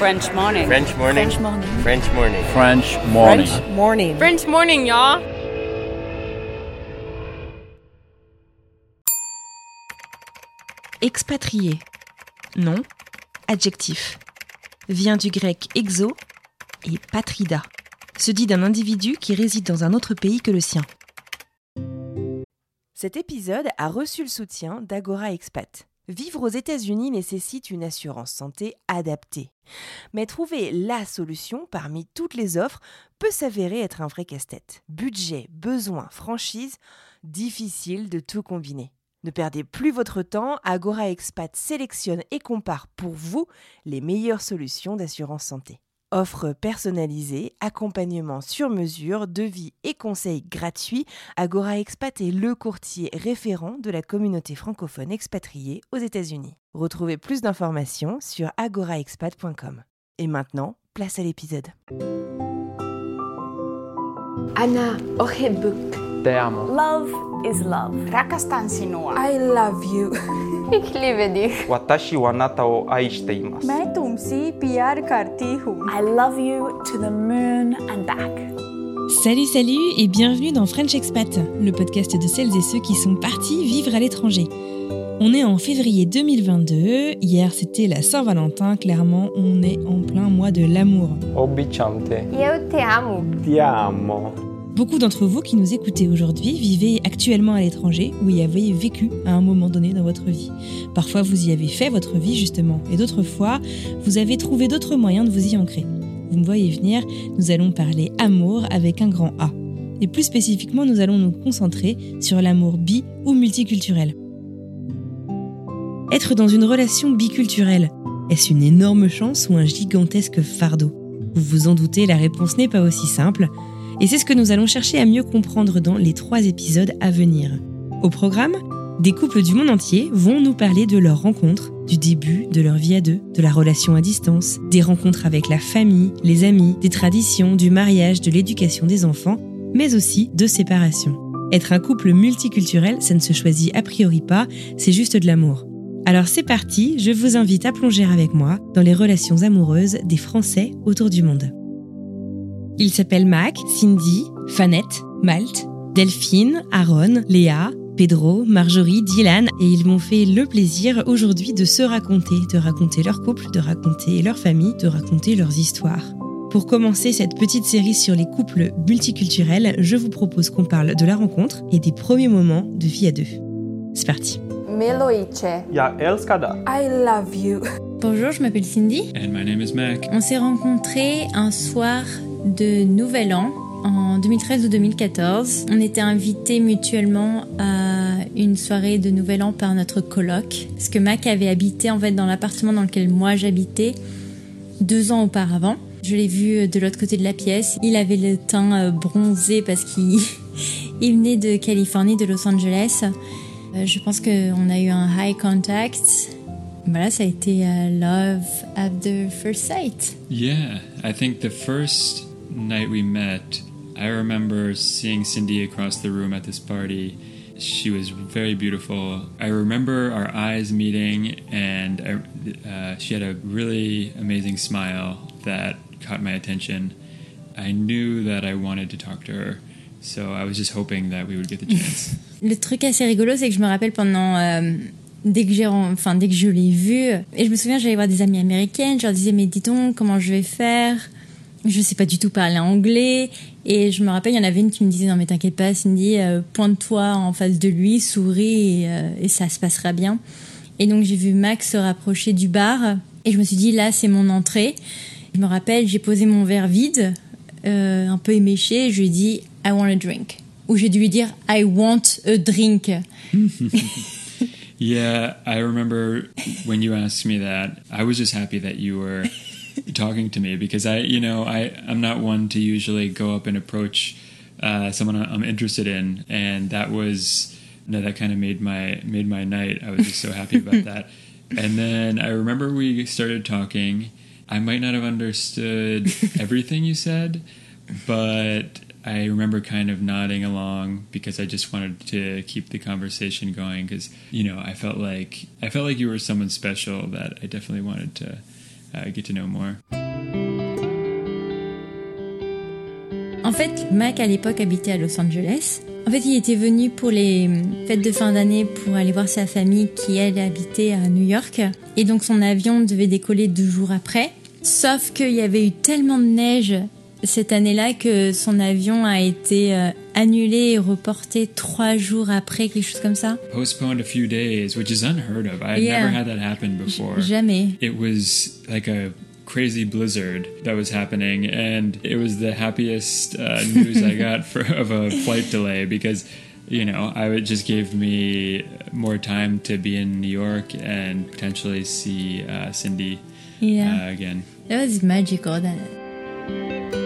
French morning. French morning. French morning. French morning. French morning. French morning. French morning, y'all. Expatrié. Nom. Adjectif. Vient du grec exo et patrida. Se dit d'un individu qui réside dans un autre pays que le sien. Cet épisode a reçu le soutien d'Agora Expat. Vivre aux États-Unis nécessite une assurance santé adaptée. Mais trouver la solution parmi toutes les offres peut s'avérer être un vrai casse-tête. Budget, besoin, franchise, difficile de tout combiner. Ne perdez plus votre temps, Agora Expat sélectionne et compare pour vous les meilleures solutions d'assurance santé offre personnalisée, accompagnement sur mesure, devis et conseils gratuits. Agora Expat est le courtier référent de la communauté francophone expatriée aux États-Unis. Retrouvez plus d'informations sur agoraexpat.com. Et maintenant, place à l'épisode. Anna termo. Love is love. Rakastan sinua. I love you. Ich liebe dich. Watashi wa nata wo aishite imasu. Main tumse. I love you to the moon and back. Salut, salut et bienvenue dans French Expat, le podcast de celles et ceux qui sont partis vivre à l'étranger. On est en février 2022, hier c'était la Saint-Valentin, clairement on est en plein mois de l'amour. Obichamte. Yo te amo. Te amo. Beaucoup d'entre vous qui nous écoutez aujourd'hui vivez actuellement à l'étranger ou y avez vécu à un moment donné dans votre vie. Parfois vous y avez fait votre vie justement et d'autres fois vous avez trouvé d'autres moyens de vous y ancrer. Vous me voyez venir, nous allons parler amour avec un grand A. Et plus spécifiquement, nous allons nous concentrer sur l'amour bi ou multiculturel. Être dans une relation biculturelle, est-ce une énorme chance ou un gigantesque fardeau? Vous vous en doutez, la réponse n'est pas aussi simple. Et c'est ce que nous allons chercher à mieux comprendre dans les trois épisodes à venir. Au programme, des couples du monde entier vont nous parler de leurs rencontres, du début de leur vie à deux, de la relation à distance, des rencontres avec la famille, les amis, des traditions, du mariage, de l'éducation des enfants, mais aussi de séparation. Être un couple multiculturel, ça ne se choisit a priori pas, c'est juste de l'amour. Alors c'est parti, je vous invite à plonger avec moi dans les relations amoureuses des Français autour du monde. Ils s'appellent Mac, Cindy, Fanette, Malte, Delphine, Aaron, Léa, Pedro, Marjorie, Dylan, et ils m'ont fait le plaisir aujourd'hui de se raconter, de raconter leur couple, de raconter leur famille, de raconter leurs histoires. Pour commencer cette petite série sur les couples multiculturels, je vous propose qu'on parle de la rencontre et des premiers moments de vie à deux. C'est parti. I love you Bonjour, je m'appelle Cindy. And my name is Mac. On s'est rencontrés un soir de Nouvel An en 2013 ou 2014. On était invités mutuellement à une soirée de Nouvel An par notre coloc. Parce que Mac avait habité en fait dans l'appartement dans lequel moi j'habitais deux ans auparavant. Je l'ai vu de l'autre côté de la pièce. Il avait le teint euh, bronzé parce qu'il il venait de Californie, de Los Angeles. Euh, Je pense qu'on a eu un high contact. Voilà, ça a été euh, love at the first sight. Yeah, I think the first night we met, I remember seeing Cindy across the room at this party. She was very beautiful. I remember our eyes meeting, and I, uh, she had a really amazing smile that caught my attention. I knew that I wanted to talk to her, so I was just hoping that we would get the chance. Le truc assez rigolo, c'est que je me rappelle pendant euh, dès que j'ai enfin dès que je l'ai vu et je me souviens j'allais voir des amies américaines, je leur disais mais dis donc comment je vais faire Je sais pas du tout parler anglais et je me rappelle il y en avait une qui me disait non mais t'inquiète pas Cindy euh, pointe-toi en face de lui, souris et, euh, ça se passera bien. Et donc j'ai vu Max se rapprocher du bar et je me suis dit là c'est mon entrée. Je me rappelle j'ai posé mon verre vide euh, un peu éméché et je lui ai dit I want a drink ou j'ai dû lui dire I want a drink. Yeah, I remember when you asked me that, I was just happy that you were talking to me because I, you know, I, I'm not one to usually go up and approach uh, someone I'm interested in, and that was, no, that kind of made my made my night. I was just so happy about that. And then I remember we started talking. I might not have understood everything you said, but I remember kind of nodding along because I just wanted to keep the conversation going because you know I felt like I felt like you were someone special that I definitely wanted to get to know more. En fait, Mac à l'époque habitait à Los Angeles. En fait, il était venu pour les fêtes de fin d'année pour aller voir sa famille qui, elle, habitait à New York. Et donc son avion devait décoller deux jours après. Sauf qu'il y avait eu tellement de neige cette année-là que son avion a été euh, annulé et reporté trois jours après, quelque chose comme ça. Postponed a few days, which is unheard of. I had Yeah. never had that happen before. Jamais. It was like a crazy blizzard that was happening, and it was the happiest uh, news I got for, of a flight delay because. You know, I it just gave me more time to be in New York and potentially see uh, Cindy Yeah. uh, again. That was magical. That...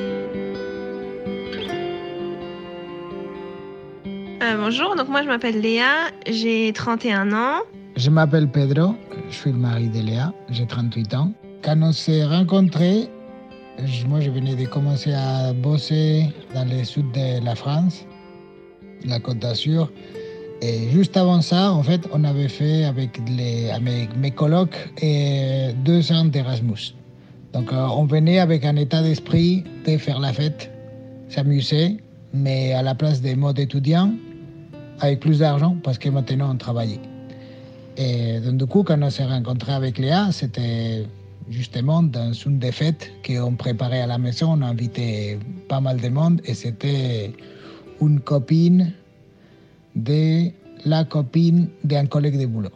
Euh, bonjour, donc moi je m'appelle Léa, j'ai 31 ans. Je m'appelle Pedro, je suis le mari de Léa, j'ai 38 ans. Quand on s'est rencontrés, moi je venais de commencer à bosser dans le sud de la France, la Côte d'Azur. Et juste avant ça, en fait, on avait fait avec, les, mes colocs deux ans d'Erasmus. Donc euh, on venait avec un état d'esprit de faire la fête, s'amuser, mais à la place des modes étudiants, avec plus d'argent parce que maintenant on travaillait. Et donc, du coup, quand on s'est rencontré avec Léa, c'était justement dans une des fêtes qu'on préparait à la maison. On a invité pas mal de monde et c'était une copine de la copine d'un collègue de boulot.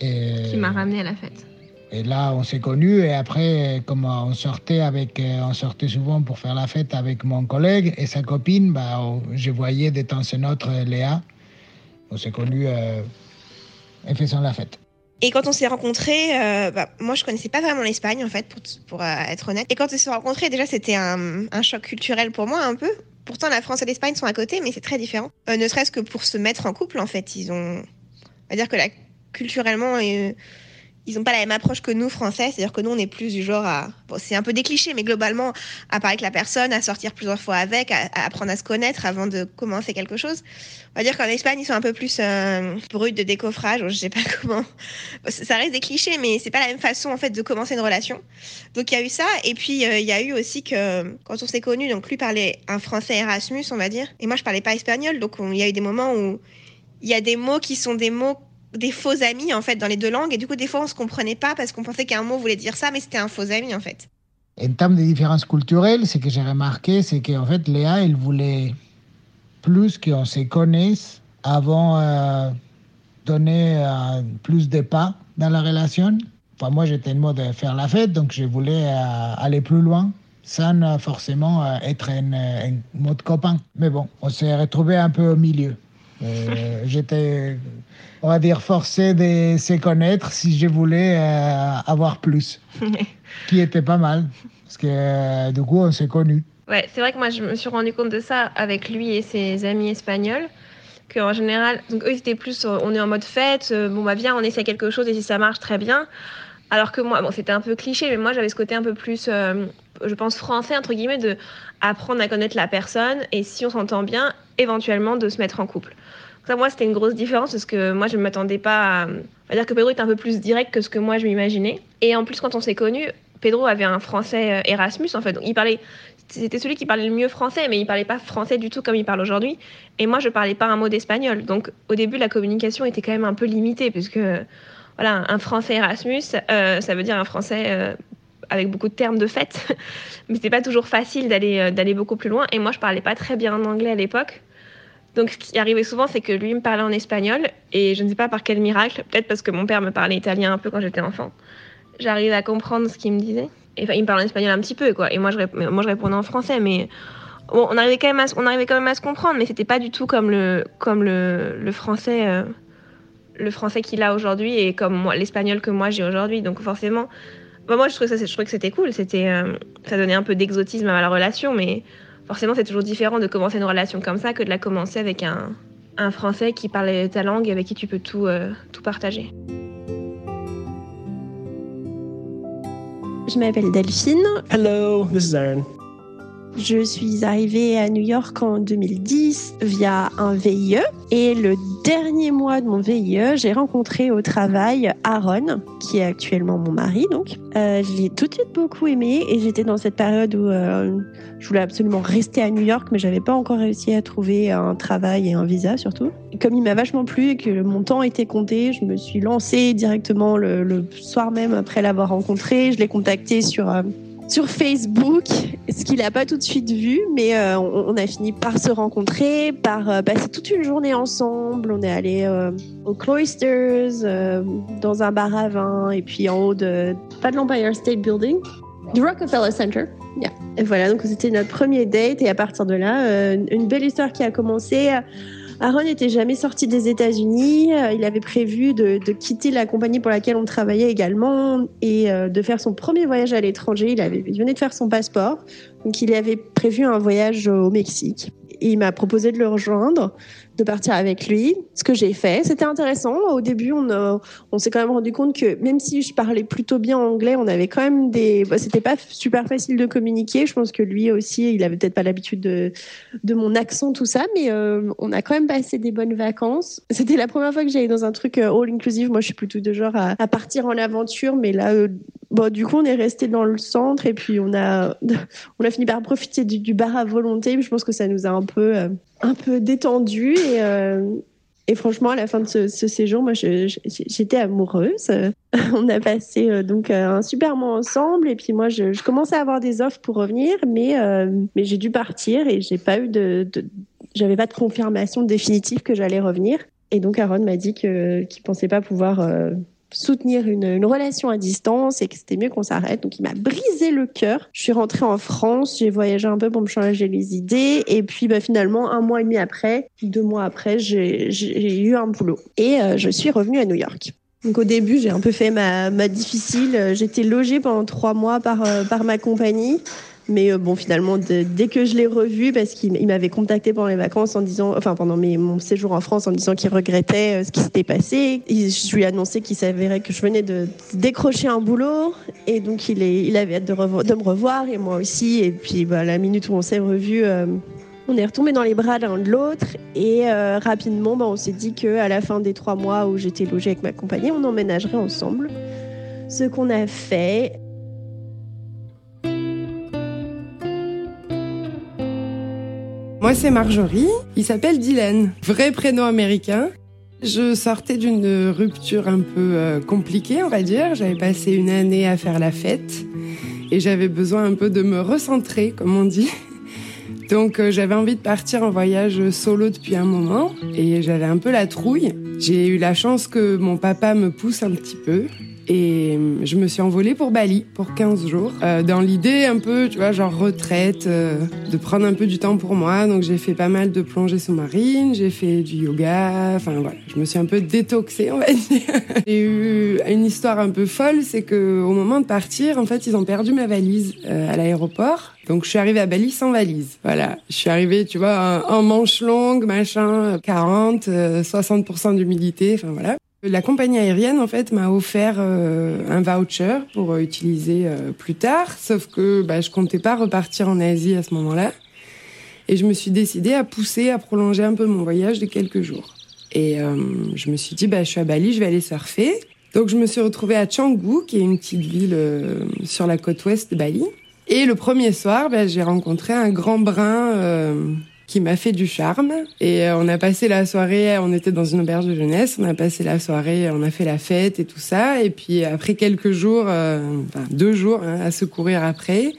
Et, qui m'a ramené à la fête. et là, on s'est connus et après, comme on sortait avec, euh, on sortait souvent pour faire la fête avec mon collègue et sa copine, bah, je voyais de temps en autre Léa. On s'est connus euh, en faisant la fête. Et quand on s'est rencontrés, euh, bah, moi je connaissais pas vraiment l'Espagne en fait, pour, euh, être honnête. Et quand on s'est rencontrés, déjà c'était un, choc culturel pour moi un peu. Pourtant la France et l'Espagne sont à côté, mais c'est très différent. Euh, ne serait-ce que pour se mettre en couple en fait, ils ont, on va dire que là, culturellement, euh, ils n'ont pas la même approche que nous français. C'est-à-dire que nous on est plus du genre à, bon c'est un peu des clichés, mais globalement à parler avec la personne, à sortir plusieurs fois avec, à, apprendre à se connaître avant de commencer quelque chose. On va dire qu'en Espagne ils sont un peu plus euh, bruts de décoffrage, ou je sais pas comment ça reste des clichés, mais c'est pas la même façon en fait de commencer une relation. Donc il y a eu ça, et puis euh, il y a eu aussi que quand on s'est connus, donc lui parlait un français Erasmus, on va dire, et moi je parlais pas espagnol, donc on- il y a eu des moments où il y a des mots qui sont des mots des faux amis en fait dans les deux langues, et du coup des fois on se comprenait pas parce qu'on pensait qu'un mot voulait dire ça, mais c'était un faux ami en fait. En termes de différences culturelles, ce que j'ai remarqué, c'est qu'en fait, Léa, elle voulait plus qu'on se connaisse avant euh, donner euh, plus de pas dans la relation. Enfin, moi, j'étais en mode de faire la fête, donc je voulais euh, aller plus loin sans euh, forcément euh, être euh, en mode copain. Mais bon, on s'est retrouvé un peu au milieu. Euh, j'étais, on va dire, forcé de se connaître si je voulais euh, avoir plus, qui était pas mal, parce que euh, du coup, on s'est connus. Ouais, c'est vrai que moi je me suis rendu compte de ça avec lui et ses amis espagnols. Qu'en général, donc eux ils étaient plus, on est en mode fête, bon bah viens, on essaie quelque chose et si ça marche très bien. Alors que moi, bon c'était un peu cliché, mais moi j'avais ce côté un peu plus, euh, je pense français entre guillemets, de apprendre à connaître la personne et si on s'entend bien, éventuellement de se mettre en couple. Ça, moi, c'était une grosse différence parce que moi, je ne m'attendais pas à. Dire que Pedro était un peu plus direct que ce que moi, je m'imaginais. Et en plus, quand on s'est connus, Pedro avait un français euh, Erasmus, en fait. Donc, il parlait. C'était celui qui parlait le mieux français, mais il parlait pas français du tout comme il parle aujourd'hui. Et moi, je parlais pas un mot d'espagnol. Donc, au début, la communication était quand même un peu limitée, puisque, voilà, un français Erasmus, euh, ça veut dire un français euh, avec beaucoup de termes de fête. mais c'était pas toujours facile d'aller beaucoup plus loin. Et moi, je parlais pas très bien en anglais à l'époque. Donc, ce qui arrivait souvent, c'est que lui me parlait en espagnol, et je ne sais pas par quel miracle, peut-être parce que mon père me parlait italien un peu quand j'étais enfant, j'arrivais à comprendre ce qu'il me disait. Et, enfin, il me parlait en espagnol un petit peu, quoi. Et moi, je, moi, je répondais en français, mais bon, on arrivait quand même à, on arrivait quand même à se comprendre, mais c'était pas du tout comme le, comme le, le français, euh, français qu'il a aujourd'hui et comme l'espagnol que moi j'ai aujourd'hui. Donc forcément, bah, moi, je trouvais, ça, je trouvais que c'était cool. Euh, ça donnait un peu d'exotisme à la relation, mais forcément, c'est toujours différent de commencer une relation comme ça que de la commencer avec un, un Français qui parle ta langue et avec qui tu peux tout, euh, tout partager. Je m'appelle Delphine. Hello, this is Aaron. Je suis arrivée à New York en 2010 via un VIE et le dernier mois de mon VIE, j'ai rencontré au travail Aaron, qui est actuellement mon mari. Donc, euh, je l'ai tout de suite beaucoup aimé et j'étais dans cette période où euh, je voulais absolument rester à New York, mais j'avais pas encore réussi à trouver un travail et un visa surtout. comme il m'a vachement plu et que mon temps était compté, je me suis lancée directement le, soir même après l'avoir rencontré. Je l'ai contacté sur euh, sur Facebook, ce qu'il n'a pas tout de suite vu, mais euh, on, on, a fini par se rencontrer, par euh, passer toute une journée ensemble. On est allé euh, au Cloisters, dans un bar à vin, et puis en haut de, pas de l'Empire State Building, du Rockefeller Center. Yeah. Et voilà, donc c'était notre premier date, et à partir de là, une belle histoire qui a commencé. Aaron n'était jamais sorti des États-Unis. Euh, Il avait prévu de, quitter la compagnie pour laquelle on travaillait également et euh, de faire son premier voyage à l'étranger. Il, avait, il venait de faire son passeport. Donc, il avait prévu un voyage au Mexique. Il m'a proposé de le rejoindre, de partir avec lui, ce que j'ai fait. C'était intéressant. Au début, on, s'est quand même rendu compte que même si je parlais plutôt bien anglais, on avait quand même des. Bah, c'était pas super facile de communiquer. Je pense que lui aussi, il avait peut-être pas l'habitude de, mon accent, tout ça, mais euh, on a quand même passé des bonnes vacances. C'était la première fois que j'allais dans un truc euh, all inclusive. Moi, je suis plutôt de genre à, partir en aventure, mais là, euh, bon, du coup, on est resté dans le centre et puis on a, on a fini par profiter du, bar à volonté. Je pense que ça nous a un peu, un peu détendu et, euh, et franchement, à la fin de ce, séjour, moi, j'étais amoureuse. On a passé euh, donc un super moment ensemble et puis moi, je, commençais à avoir des offres pour revenir, mais, euh, mais j'ai dû partir et j'ai pas eu de, j'avais pas de confirmation définitive que j'allais revenir. Et donc, Aaron m'a dit qu'il pensait pas pouvoir euh, soutenir une, relation à distance et que c'était mieux qu'on s'arrête. Donc il m'a brisé le cœur. Je suis rentrée en France, j'ai voyagé un peu pour me changer les idées et puis bah, finalement un mois et demi après, deux mois après, j'ai eu un boulot et euh, je suis revenue à New York. Donc au début, j'ai un peu fait ma, ma difficile. J'étais logée pendant trois mois par, euh, par ma compagnie. Mais euh, bon, finalement, dès que je l'ai revu, parce qu'il m'avait contacté pendant les vacances en disant, enfin pendant mes, mon séjour en France, en disant qu'il regrettait euh, ce qui s'était passé, je lui ai annoncé qu'il s'avérait que je venais de décrocher un boulot, et donc il, avait hâte de, me revoir, et moi aussi. Et puis, bah, la minute où on s'est revu, euh, on est retombé dans les bras l'un de l'autre, et rapidement, bah, on s'est dit que à la fin des trois mois où j'étais logée avec ma compagnie, on emménagerait ensemble. Ce qu'on a fait. Moi, c'est Marjorie. Il s'appelle Dylan. Vrai prénom américain. Je sortais d'une rupture un peu euh, compliquée, on va dire. J'avais passé une année à faire la fête et j'avais besoin un peu de me recentrer, comme on dit. Donc euh, j'avais envie de partir en voyage solo depuis un moment et j'avais un peu la trouille. J'ai eu la chance que mon papa me pousse un petit peu et je me suis envolée pour Bali pour 15 jours euh, dans l'idée un peu tu vois genre retraite euh, de prendre un peu du temps pour moi. Donc j'ai fait pas mal de plongées sous-marines j'ai fait du yoga enfin voilà. Je me suis un peu détoxée on va dire. J'ai eu une histoire un peu folle c'est que au moment de partir en fait ils ont perdu ma valise euh, à l'aéroport. Donc je suis arrivée à Bali sans valise. Voilà, je suis arrivée, tu vois, en, manche longue, machin, 40, 60% d'humidité, enfin voilà. La compagnie aérienne, en fait, m'a offert euh, un voucher pour euh, utiliser euh, plus tard, sauf que bah, je comptais pas repartir en Asie à ce moment-là. Et je me suis décidée à pousser, à prolonger un peu mon voyage de quelques jours. Et euh, je me suis dit, bah, je suis à Bali, je vais aller surfer. Donc je me suis retrouvée à Canggu, qui est une petite ville euh, sur la côte ouest de Bali. Et le premier soir, bah, j'ai rencontré un grand brun euh, qui m'a fait du charme. Et euh, on a passé la soirée, on était dans une auberge de jeunesse, on a passé la soirée, on a fait la fête et tout ça. Et puis après quelques jours, euh, enfin deux jours hein, à se courir après,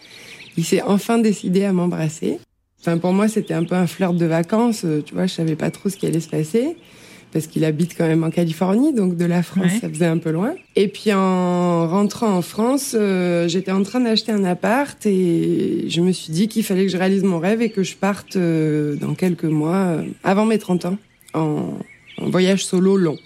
il s'est enfin décidé à m'embrasser. Enfin pour moi c'était un peu un flirt de vacances, tu vois, je savais pas trop ce qui allait se passer parce qu'il habite quand même en Californie, donc de la France, ouais. ça faisait un peu loin. Et puis en rentrant en France, euh, j'étais en train d'acheter un appart et je me suis dit qu'il fallait que je réalise mon rêve et que je parte euh, dans quelques mois, euh, avant mes 30 ans, en, en voyage solo long.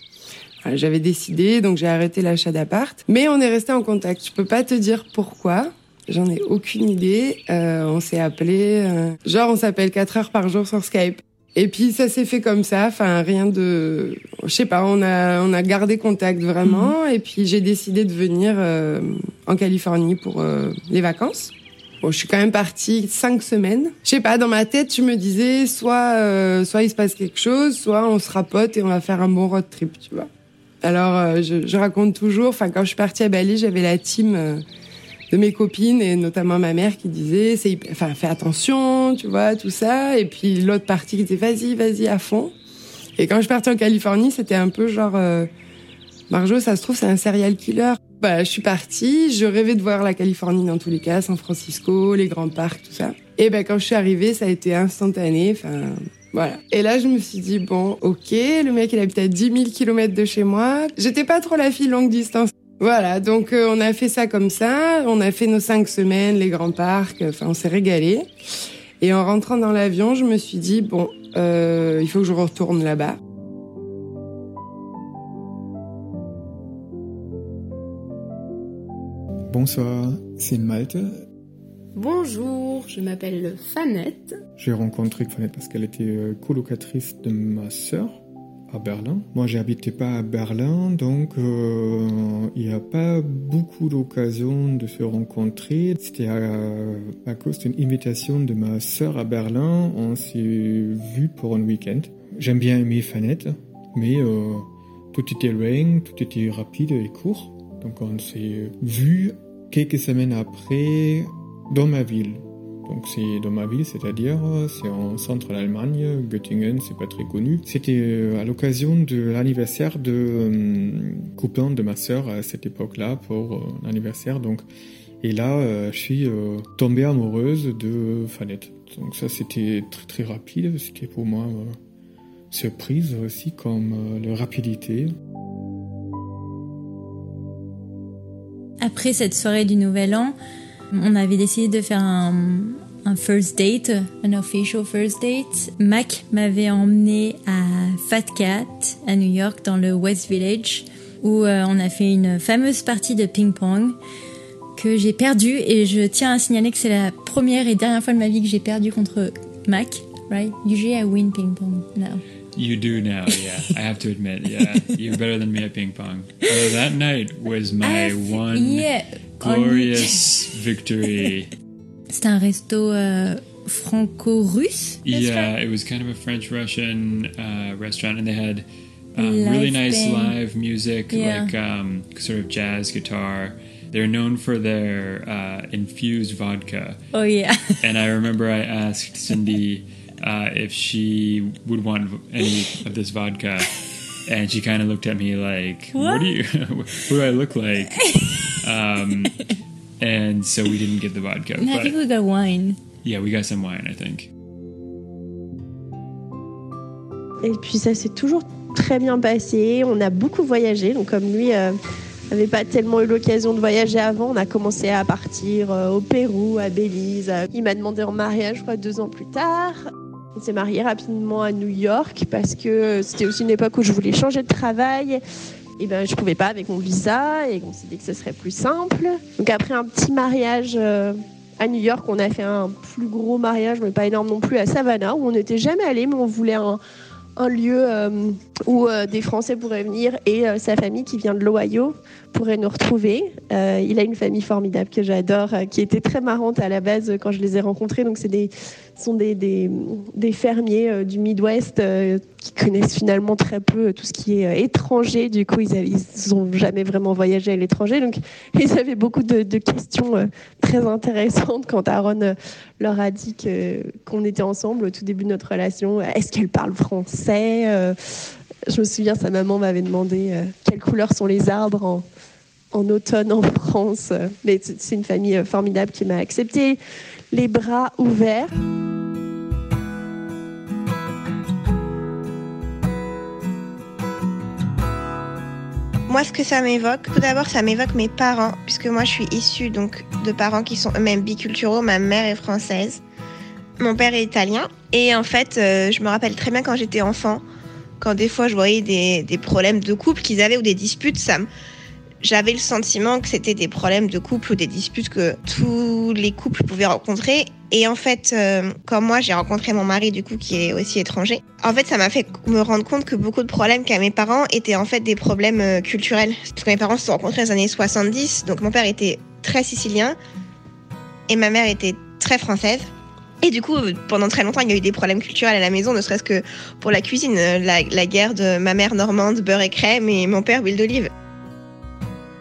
Voilà, J'avais décidé, donc j'ai arrêté l'achat d'appart. Mais on est resté en contact. Je peux pas te dire pourquoi. J'en ai aucune idée. Euh, on s'est appelé, genre on s'appelle 4 heures par jour sur Skype. Et puis ça s'est fait comme ça, enfin rien de, je sais pas, on a on a gardé contact vraiment. Mmh. Et puis j'ai décidé de venir euh, en Californie pour euh, les vacances. Bon, je suis quand même partie cinq semaines. Je sais pas, dans ma tête, je me disais soit euh, soit il se passe quelque chose, soit on se rapote et on va faire un bon road trip, tu vois. Alors euh, je, je, raconte toujours. Enfin, quand je suis partie à Bali, j'avais la team euh, de mes copines et notamment ma mère qui disait, c'est, enfin, fais attention, tu vois, tout ça. Et puis l'autre partie qui disait, vas-y, vas-y à fond. Et quand je partie en Californie, c'était un peu genre, euh, Marjo, ça se trouve, c'est un serial killer. Bah, je suis partie, je rêvais de voir la Californie dans tous les cas, San Francisco, les grands parcs, tout ça. Et ben quand je suis arrivée, ça a été instantané. Enfin, voilà. Et là, je me suis dit bon, ok, le mec il habite à 10 000 kilomètres de chez moi. J'étais pas trop la fille longue distance. Voilà, donc euh, on a fait ça comme ça. On a fait nos cinq semaines, les grands parcs. Enfin, on s'est régalé. Et en rentrant dans l'avion, je me suis dit bon, euh, il faut que je retourne là-bas. Bonsoir, c'est Malte. Bonjour, je m'appelle Fanette. J'ai rencontré Fanette parce qu'elle était euh, colocatrice de ma sœur à Berlin. Moi, j'habitais pas à Berlin, donc euh, il n'y a pas beaucoup d'occasions de se rencontrer. C'était à, cause d'une invitation de ma sœur à Berlin. On s'est vu pour un week-end. J'aime bien aimer Fanette, mais euh, tout était rain, tout était rapide et court. Donc on s'est vu quelques semaines après dans ma ville. Donc c'est dans ma ville, c'est-à-dire c'est en centre d'Allemagne, Göttingen, c'est pas très connu. C'était à l'occasion de l'anniversaire de euh, de ma sœur à cette époque-là pour euh, l'anniversaire. Donc et là, euh, je suis euh, tombée amoureuse de Fanette. Donc ça c'était très très rapide. C'était pour moi euh, surprise aussi comme la rapidité. Après cette soirée du Nouvel An, on avait décidé de faire un, first date, un official first date. Mac m'avait emmené à Fat Cat à New York dans le West Village où euh, on a fait une fameuse partie de ping-pong que j'ai perdue et je tiens à signaler que c'est la première et dernière fois de ma vie que j'ai perdu contre Mac, right? Usually I win ping-pong now. You do now, yeah. I have to admit, yeah. You're better than me at ping pong. Although that night was my one yeah, glorious victory. C'était un resto euh, franco-russe. Yeah, it was kind of a French-Russian uh, restaurant, and they had um, really nice band. live music, Yeah. like um, sort of jazz guitar. They're known for their uh, infused vodka. Oh yeah. And I remember I asked Cindy uh, if she would want any of this vodka. And she kind of looked at me like, "What, What? do you? what do I look like?" um, and so we didn't get the vodka. No, I think we got wine. yeah, we got some wine. I think. Et puis ça s'est toujours très bien passé. On a beaucoup voyagé. Donc comme lui euh, n'avait pas tellement eu l'occasion de voyager avant, on a commencé à partir euh, au Pérou, à Belize. Il m'a demandé en mariage, je crois, deux ans plus tard. On s'est marié rapidement à New York parce que c'était aussi une époque où je voulais changer de travail. Et ben, je pouvais pas avec mon visa et on s'est dit que ce serait plus simple. Donc après un petit mariage euh, à New York, on a fait un plus gros mariage, mais pas énorme non plus, à Savannah, où on n'était jamais allé, mais on voulait un, lieu euh, où euh, des Français pourraient venir et sa famille qui vient de l'Ohio pourrait nous retrouver. Il a une famille formidable que j'adore, qui était très marrante à la base quand je les ai rencontrés. Donc c'est des sont des, fermiers euh, du Midwest euh, qui connaissent finalement très peu euh, tout ce qui est étranger. Du coup, ils n'ont jamais vraiment voyagé à l'étranger. Donc ils avaient beaucoup de, questions très intéressantes quand Aaron leur a dit qu'on était ensemble au tout début de notre relation. Est-ce qu'elle parle français Je me souviens, sa maman m'avait demandé quelles couleurs sont les arbres en, en automne en France. Mais c'est une famille formidable qui m'a accepté les bras ouverts. Ce que ça m'évoque, tout d'abord, ça m'évoque mes parents, puisque moi, je suis issue donc de parents qui sont eux-mêmes biculturaux. Ma mère est française, mon père est italien. Et en fait, euh, je me rappelle très bien quand j'étais enfant, quand des fois je voyais des, des problèmes de couple qu'ils avaient ou des disputes, ça me- j'avais le sentiment que c'était des problèmes de couple ou des disputes que tous les couples pouvaient rencontrer. Et en fait, euh, comme moi, j'ai rencontré mon mari du coup qui est aussi étranger. En fait, ça m'a fait me rendre compte que beaucoup de problèmes qu'avaient mes parents étaient en fait des problèmes euh, culturels. Parce que mes parents se sont rencontrés dans les années 70, donc mon père était très sicilien et ma mère était très française. Et du coup, pendant très longtemps, il y a eu des problèmes culturels à la maison, ne serait-ce que pour la cuisine. La, la guerre de ma mère normande, beurre et crème, et mon père, huile d'olive.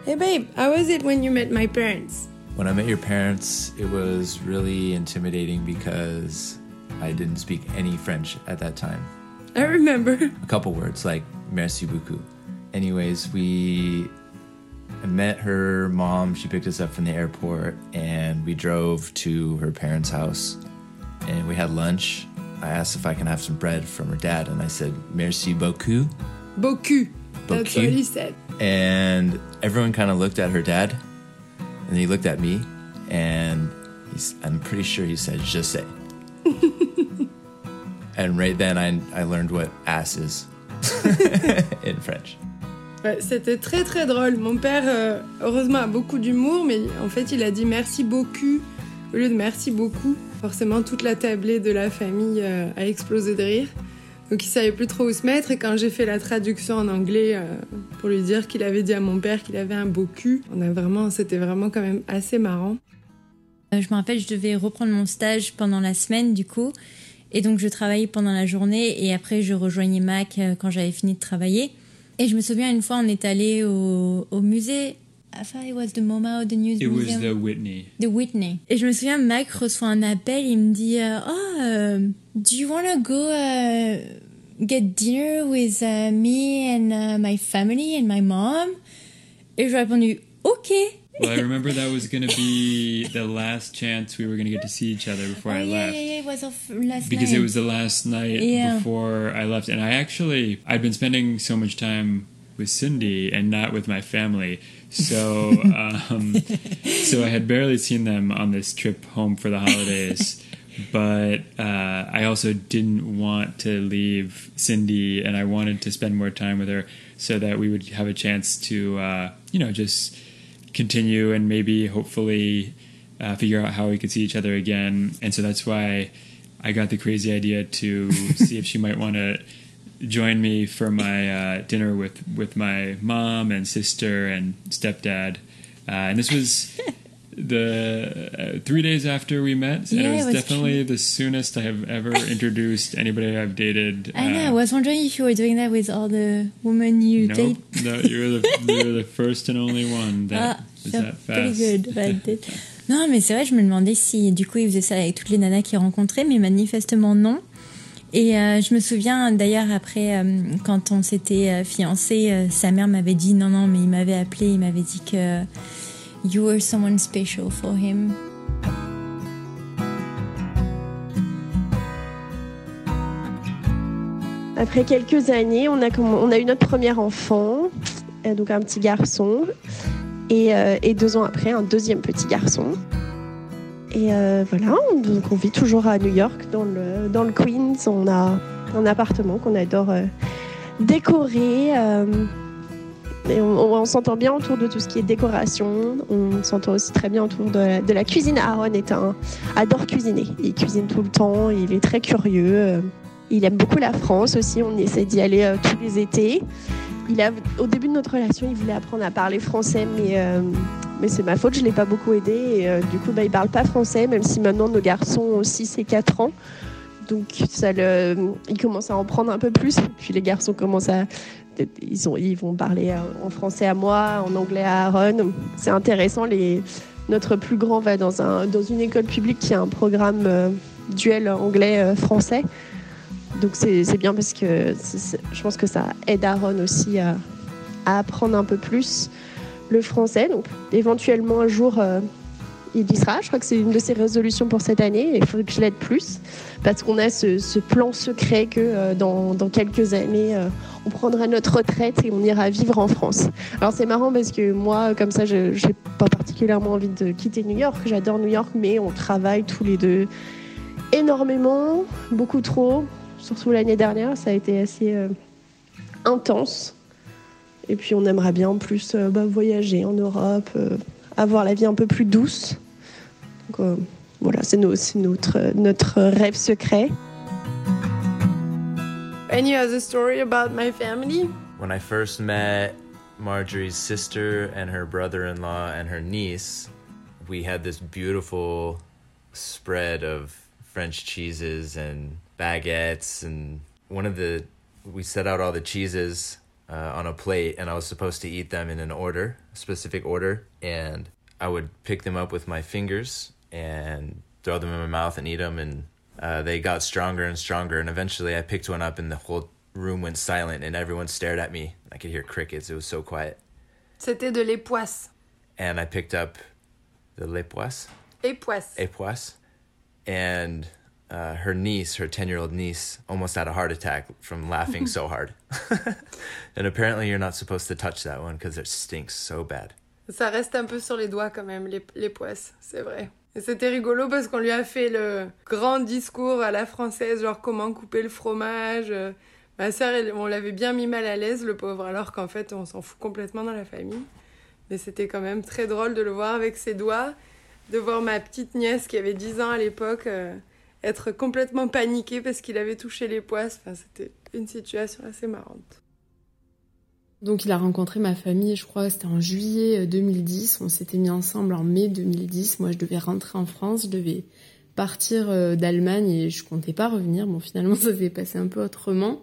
Hey babe, how was it when you met my parents? When I met your parents, it was really intimidating because I didn't speak any French at that time. I remember. A couple words like merci beaucoup. Anyways, we met her mom. She picked us up from the airport and we drove to her parents' house and we had lunch. I asked if I can have some bread from her dad and I said merci beaucoup. Beaucoup. That's what he said. And everyone kind of looked at her dad and he looked at me and he's, I'm pretty sure he said je sais. and right then I, I learned what ass is in French. Ouais, C'était très très drôle. Mon père, euh, heureusement, a beaucoup d'humour, mais en fait, il a dit merci beaucoup au lieu de merci beaucoup. Forcément, toute la tablée de la famille euh, a explosé de rire. Donc, il savait plus trop où se mettre. Et quand j'ai fait la traduction en anglais euh, pour lui dire qu'il avait dit à mon père qu'il avait un beau cul, on a vraiment, c'était vraiment quand même assez marrant. Euh, Je me rappelle, je devais reprendre mon stage pendant la semaine, du coup. Et donc, je travaillais pendant la journée et après, je rejoignais Mac euh, quand j'avais fini de travailler. Et je me souviens, une fois, on est allé au, au musée. I thought it was the MoMA or the News It was Museum. the Whitney. de Whitney. Et je me souviens, Mac reçoit un appel, il me dit euh, Oh, euh, do you want to go euh, get dinner with uh, me and uh, my family and my mom? Et je répondu Ok. Well, I remember that was going to be the last chance we were going to get to see each other before oh, I yeah, left. yeah, yeah, it was of last because night. it was the last night Yeah. before I left. And I actually, I'd been spending so much time with Cindy and not with my family. So, um, so I had barely seen them on this trip home for the holidays. But uh, I also didn't want to leave Cindy, and I wanted to spend more time with her so that we would have a chance to, uh, you know, just continue and maybe hopefully uh, figure out how we could see each other again. And so that's why I got the crazy idea to see if she might want to join me for my uh, dinner with, with my mom and sister and stepdad. Uh, and this was the uh, three days after we met, and Yeah, it it was was definitely the soonest I have ever introduced anybody I've dated. I know, I uh, was wondering if you were doing that with all the women you Nope. date. No, you're the you're the first and only one that Ah, is that pretty good. I did. Non, mais c'est vrai, je me demandais si du coup il faisait ça avec toutes les nanas qu'il rencontrait, mais manifestement non. Et euh, je me souviens d'ailleurs après, euh, quand on s'était euh, fiancés, euh, sa mère m'avait dit non, non, mais il m'avait appelé, il m'avait dit que you were someone special for him. Après quelques années, on a, eu notre premier enfant, donc un petit garçon. Et deux ans après, un deuxième petit garçon. Et euh, voilà, on, vit toujours à New York, dans le, Queens. On a un appartement qu'on adore euh, décorer. euh, on, s'entend bien autour de tout ce qui est décoration. On s'entend aussi très bien autour de la, de la cuisine. Aaron est un, adore cuisiner. Il cuisine tout le temps. Il est très curieux. il aime beaucoup la France aussi. On essaie d'y aller tous les étés. Au début de notre relation, il voulait apprendre à parler français, mais, euh, c'est ma faute. Je l'ai pas beaucoup aidé. Euh, du coup, bah, il parle pas français, même si maintenant nos garçons ont 6 et 4 ans. Donc, ça le, il commence à en prendre un peu plus. Puis, les garçons commencent à. Ils, ont, ils vont parler euh, en français à moi, en anglais à Aaron. C'est intéressant. Notre plus grand va dans, un, dans une école publique qui a un programme duel anglais-français. Donc c'est bien parce que je pense que ça aide Aaron aussi à, apprendre un peu plus le français. Donc éventuellement un jour euh, il y sera. Je crois que c'est une de ses résolutions pour cette année. Il faut que je l'aide plus parce qu'on a ce, ce plan secret que euh, dans, dans quelques années euh, on prendra notre retraite et on ira vivre en France. Alors c'est marrant parce que moi comme ça je n'ai pas particulièrement envie de quitter New York. J'adore New York mais on travaille tous les deux énormément, beaucoup trop. Surtout l'année dernière, ça a été assez euh, intense. Et puis on aimerait bien en plus euh, bah, voyager en Europe, euh, avoir la vie un peu plus douce. Donc euh, voilà, c'est no- c'est notre, notre rêve secret. Any other story about my family? When I first met Marjorie's sister and her brother in law and her niece, we had this beautiful spread of French cheeses and baguettes. And one of the, we set out all the cheeses uh, on a plate, and I was supposed to eat them in an order, a specific order. And I would pick them up with my fingers and throw them in my mouth and eat them. And uh, they got stronger and stronger. And eventually I picked one up, and the whole room went silent, and everyone stared at me. I could hear crickets. It was so quiet. C'était de l'époisse. And I picked up the lépoisse. Époisse. Époisse. And uh, her niece, her 10 year old niece, almost had a heart attack from laughing so hard. and apparently, you're not supposed to touch that one because it stinks so bad. Ça reste un peu sur les doigts quand même, les, les poisses, c'est vrai. Et c'était rigolo parce qu'on lui a fait le grand discours à la française, genre comment couper le fromage. Ma sœur, on l'avait bien mis mal à l'aise, le pauvre, alors qu'en fait, on s'en fout complètement dans la famille. Mais c'était quand même très drôle de le voir avec ses doigts, de voir ma petite nièce qui avait 10 ans à l'époque euh, être complètement paniquée parce qu'il avait touché les poisses. Enfin, c'était une situation assez marrante. Donc il a rencontré ma famille, je crois, c'était en juillet 2010. On s'était mis ensemble en mai 2010. Moi, je devais rentrer en France, je devais partir euh, d'Allemagne et je comptais pas revenir. Bon, finalement, ça s'est passé un peu autrement.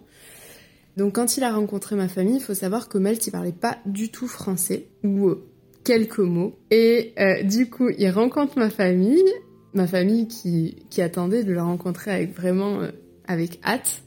Donc quand il a rencontré ma famille, il faut savoir que Melt, il parlait pas du tout français, ou euh, quelques mots. Et euh, du coup, il rencontre ma famille, ma famille qui, attendait de le rencontrer avec vraiment avec hâte.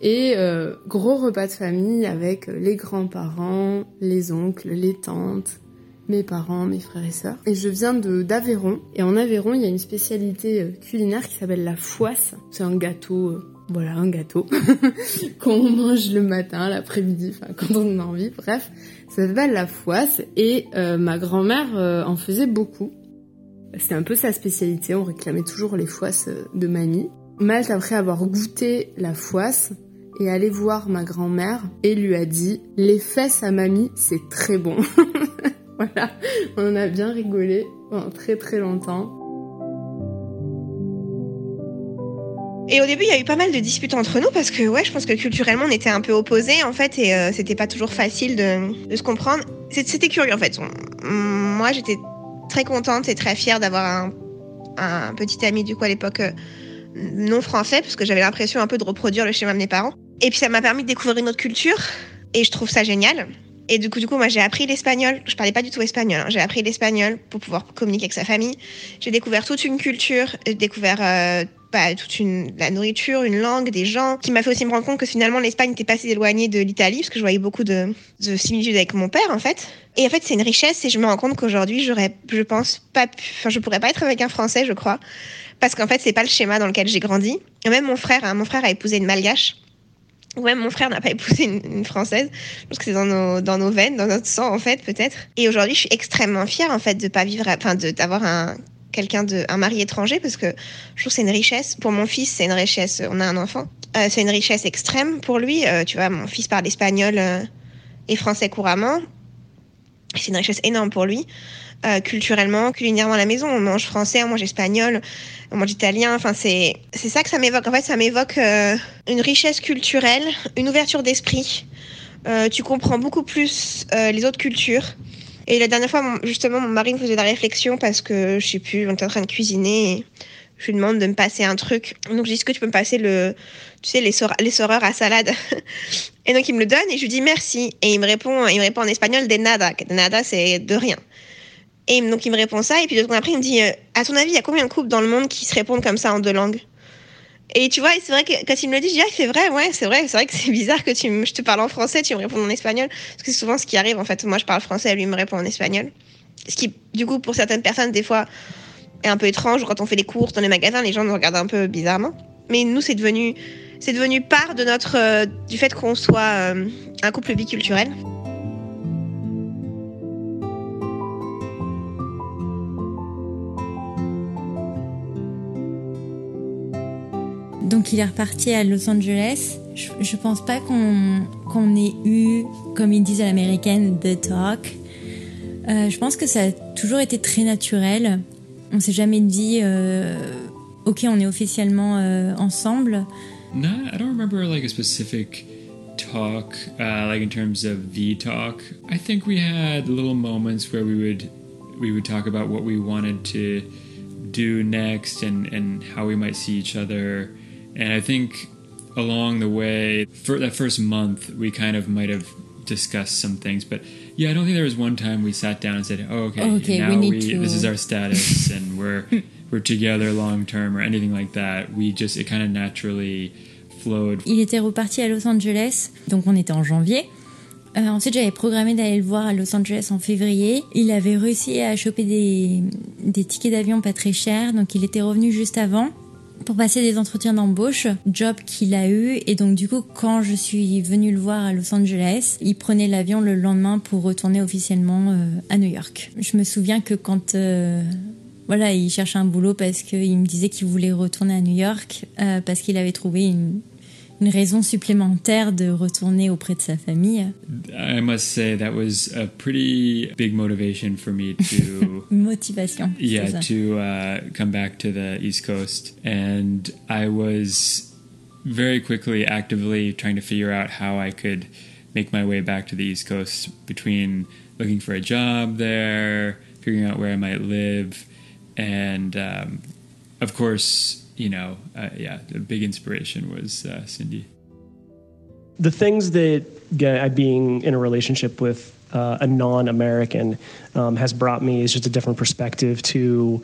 Et euh, gros repas de famille avec les grands-parents, les oncles, les tantes, mes parents, mes frères et sœurs. Et je viens de d'Aveyron. Et en Aveyron, il y a une spécialité euh, culinaire qui s'appelle la foisse. C'est un gâteau, euh, voilà, un gâteau qu'on mange le matin, l'après-midi, quand on a envie. Bref, ça s'appelle la foisse. Et euh, ma grand-mère euh, en faisait beaucoup. C'était un peu sa spécialité. On réclamait toujours les foisses de mamie. Malte, après avoir goûté la foisse, est allé voir ma grand-mère et lui a dit les fesses à mamie c'est très bon. voilà, on a bien rigolé pendant très très longtemps. Et au début, il y a eu pas mal de disputes entre nous parce que ouais, je pense que culturellement, on était un peu opposés en fait et euh, c'était pas toujours facile de, se comprendre. C'était curieux en fait. Moi, j'étais très contente et très fière d'avoir un, petit ami du coup à l'époque euh, non français parce que j'avais l'impression un peu de reproduire le schéma de mes parents. Et puis ça m'a permis de découvrir une autre culture et je trouve ça génial. Et du coup, du coup, moi j'ai appris l'espagnol. Je parlais pas du tout espagnol. Hein. J'ai appris l'espagnol pour pouvoir communiquer avec sa famille. J'ai découvert toute une culture, découvert euh, toute une la nourriture, une langue, des gens, qui m'a fait aussi me rendre compte que finalement l'Espagne n'était pas si éloignée de l'Italie parce que je voyais beaucoup de, de similitudes avec mon père en fait. Et en fait, c'est une richesse et je me rends compte qu'aujourd'hui, je pense pas, je pourrais pas être avec un Français, je crois, parce qu'en fait, c'est pas le schéma dans lequel j'ai grandi. Et même mon frère, hein, mon frère a épousé une malgache. Ouais, mon frère n'a pas épousé une, française. Je pense que c'est dans nos, dans nos veines, dans notre sang, en fait, peut-être. Et aujourd'hui, je suis extrêmement fière, en fait, de pas vivre, enfin, d'avoir un, quelqu'un de, un mari étranger, parce que je trouve que c'est une richesse. Pour mon fils, c'est une richesse. On a un enfant. Euh, c'est une richesse extrême pour lui. Euh, tu vois, mon fils parle espagnol euh, et français couramment. C'est une richesse énorme pour lui. Culturellement, culinairement à la maison. On mange français, on mange espagnol, on mange italien. Enfin, c'est c'est ça que ça m'évoque. En fait, ça m'évoque une richesse culturelle, une ouverture d'esprit. Tu comprends beaucoup plus les autres cultures. Et la dernière fois, justement, mon mari me faisait la réflexion parce que je sais plus, on était en train de cuisiner. Et je lui demande de me passer un truc. Donc, je dis, est-ce que tu peux me passer le, tu sais, les, sor les soreurs à salade? Et donc, il me le donne et je lui dis merci. Et il me répond, il me répond en espagnol de nada. De nada, c'est de rien. Et donc il me répond ça, et puis deux secondes après il me dit euh, À ton avis, il y a combien de couples dans le monde qui se répondent comme ça en deux langues? Et tu vois, c'est vrai que quand il me le dit, je dis Ah, c'est vrai, ouais, c'est vrai, c'est vrai que c'est bizarre que je te parle en français, tu me réponds en espagnol. Parce que c'est souvent ce qui arrive en fait. Moi je parle français, lui me répond en espagnol. Ce qui, du coup, pour certaines personnes, des fois, est un peu étrange. Quand on fait les courses dans les magasins, les gens nous regardent un peu bizarrement. Mais nous, c'est devenu, c'est devenu part de notre, euh, du fait qu'on soit euh, un couple biculturel. Donc il est reparti à Los Angeles. Je, je pense pas qu'on qu'on ait eu, comme ils disent à l'américaine, the talk. Euh, je pense que ça a toujours été très naturel. On s'est jamais dit, euh, ok, on est officiellement euh, ensemble. No, I don't remember like a specific talk, uh, like in terms of the talk. I think we had little moments where we would we would talk about what we wanted to do next and, and how we might see each other. And I think along the way, for that first month, we kind of might have discussed some things. But yeah, I don't think there was one time we sat down and said, "Oh, okay, Okay, now we, we to... this is our status and we're we're together long term or anything like that." We just it kind of naturally flowed. Il était reparti à Los Angeles, donc on était en janvier. Euh, ensuite, j'avais programmé d'aller le voir à Los Angeles en février. Il avait réussi à choper des, des tickets d'avion pas très chers, donc il était revenu juste avant pour passer des entretiens d'embauche, job qu'il a eu. Et donc du coup, quand je suis venue le voir à Los Angeles, il prenait l'avion le lendemain pour retourner officiellement euh, à New York. Je me souviens que quand euh, voilà, il cherchait un boulot parce qu'il me disait qu'il voulait retourner à New York euh, parce qu'il avait trouvé une, une raison supplémentaire de retourner auprès de sa famille. I must say that was a pretty big motivation for me to motivation. yeah to uh, come back to the east coast and i was very quickly actively trying to figure out how i could make my way back to the east coast between looking for a job there figuring out where i might live and um, of course you know uh, yeah the big inspiration was uh, cindy the things that uh, being in a relationship with uh, a non-American um, has brought me is just a different perspective to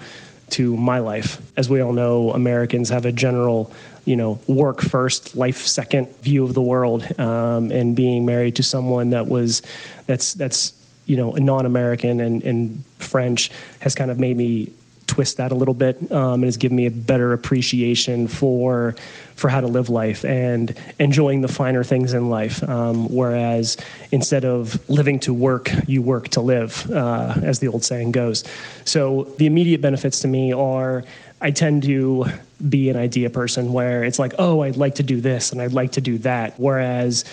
to my life. As we all know, Americans have a general, you know, work first, life second view of the world, um, and being married to someone that was that's that's you know a non-American and, and French has kind of made me twist that a little bit um, and has given me a better appreciation for for how to live life and enjoying the finer things in life. Um, whereas instead of living to work, you work to live, uh, as the old saying goes. So the immediate benefits to me are I tend to be an idea person where it's like, oh, I'd like to do this and I'd like to do that. Whereas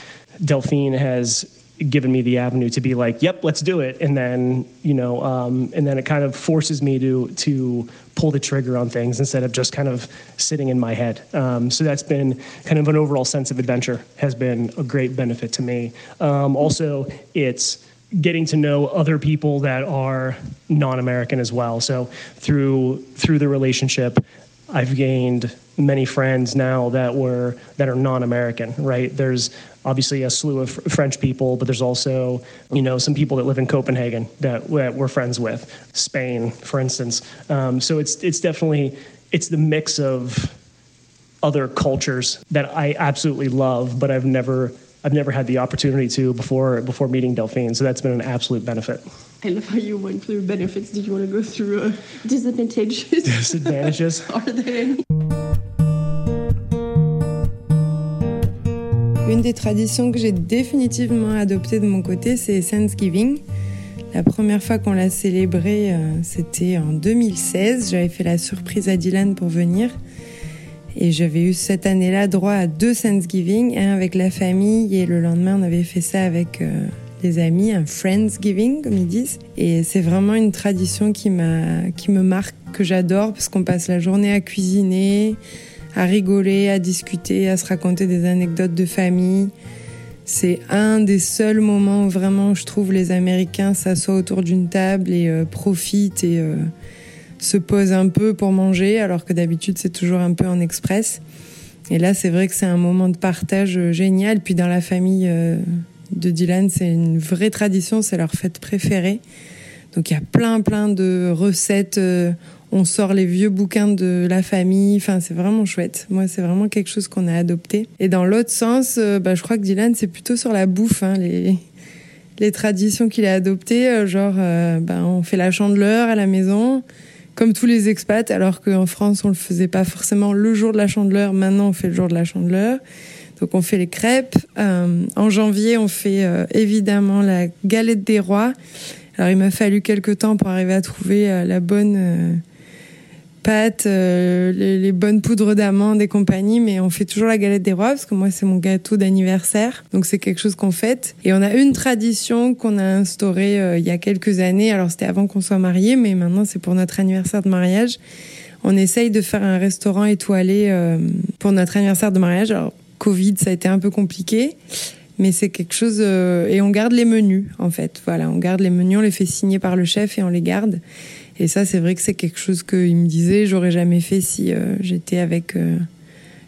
Delphine has given me the avenue to be like, yep, let's do it. And then, you know, um, and then it kind of forces me to to pull the trigger on things instead of just kind of sitting in my head. Um, so that's been kind of an overall sense of adventure has been a great benefit to me. Um, also, it's getting to know other people that are non-American as well. So through through the relationship, I've gained many friends now that were that are non-American. Right? There's obviously a slew of French people, but there's also you know some people that live in Copenhagen that, that we're friends with. Spain, for instance. Um, so it's it's definitely it's the mix of other cultures that I absolutely love, but I've never I've never had the opportunity to before before meeting Delphine. So that's been an absolute benefit. I love how you went through benefits. Did you want to go through uh, disadvantages? Disadvantages? Are there any? Une des traditions que j'ai définitivement adoptées de mon côté, c'est Thanksgiving. La première fois qu'on l'a célébré, euh, c'était en 2016. J'avais fait la surprise à Dylan pour venir. Et j'avais eu cette année-là droit à deux Thanksgiving, un avec la famille et le lendemain on avait fait ça avec euh, les amis, un Friendsgiving comme ils disent. Et c'est vraiment une tradition qui m'a, qui me marque, que j'adore parce qu'on passe la journée à cuisiner, à rigoler, à discuter, à se raconter des anecdotes de famille. C'est un des seuls moments où vraiment je trouve les Américains s'assoient autour d'une table et euh, profitent et euh, se posent un peu pour manger, alors que d'habitude c'est toujours un peu en express. Et là, c'est vrai que c'est un moment de partage euh, génial. Puis dans la famille euh, de Dylan, c'est une vraie tradition, c'est leur fête préférée. Donc il y a plein plein de recettes. euh, on sort les vieux bouquins de la famille. Enfin, c'est vraiment chouette. Moi, c'est vraiment quelque chose qu'on a adopté. Et dans l'autre sens, bah, je crois que Dylan, c'est plutôt sur la bouffe. hein, les, les traditions qu'il a adoptées, genre, euh, bah, on fait la chandeleur à la maison, comme tous les expats, alors qu'en France, on le faisait pas forcément le jour de la chandeleur. Maintenant, on fait le jour de la chandeleur. Donc, on fait les crêpes. Euh, en janvier, on fait euh, évidemment la galette des rois. Alors, il m'a fallu quelques temps pour arriver à trouver euh, la bonne euh, pâte, euh, les, les bonnes poudres d'amandes et compagnie, mais on fait toujours la galette des rois parce que moi, c'est mon gâteau d'anniversaire. Donc, c'est quelque chose qu'on fête. Et on a une tradition qu'on a instaurée euh, il y a quelques années. Alors, c'était avant qu'on soit mariés, mais maintenant, c'est pour notre anniversaire de mariage. On essaye de faire un restaurant étoilé euh, pour notre anniversaire de mariage. Alors, Covid, ça a été un peu compliqué. Mais c'est quelque chose et on garde les menus en fait. Voilà, on garde les menus, on les fait signer par le chef et on les garde. Et ça, c'est vrai que c'est quelque chose qu'il me disait, j'aurais jamais fait si j'étais avec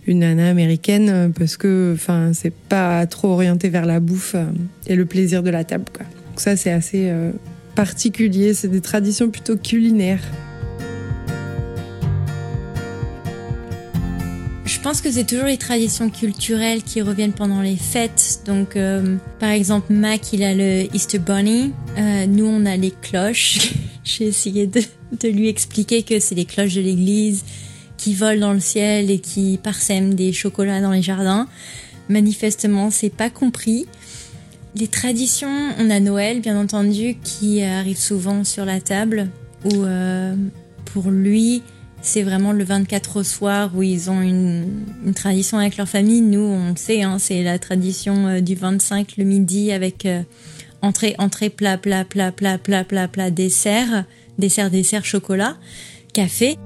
une nana américaine euh, parce que c'est pas trop orienté vers la bouffe euh, et le plaisir de la table. Donc ça c'est assez euh, particulier, c'est des traditions plutôt culinaires. Je pense que c'est toujours les traditions culturelles qui reviennent pendant les fêtes. Donc, par exemple, Mac, il a le Easter Bunny. nous, on a les cloches. J'ai essayé de, lui expliquer que c'est les cloches de l'église qui volent dans le ciel et qui parsèment des chocolats dans les jardins. Manifestement, c'est pas compris. Les traditions, on a Noël, bien entendu, qui arrive souvent sur la table, où euh, pour lui, c'est vraiment le 24 au soir où ils ont une, tradition avec leur famille. Nous, on le sait, hein, c'est la tradition euh, du 25 le midi avec euh, entrée, entrée, plat, plat, plat, plat, plat, plat, plat, dessert, dessert, dessert, chocolat, café.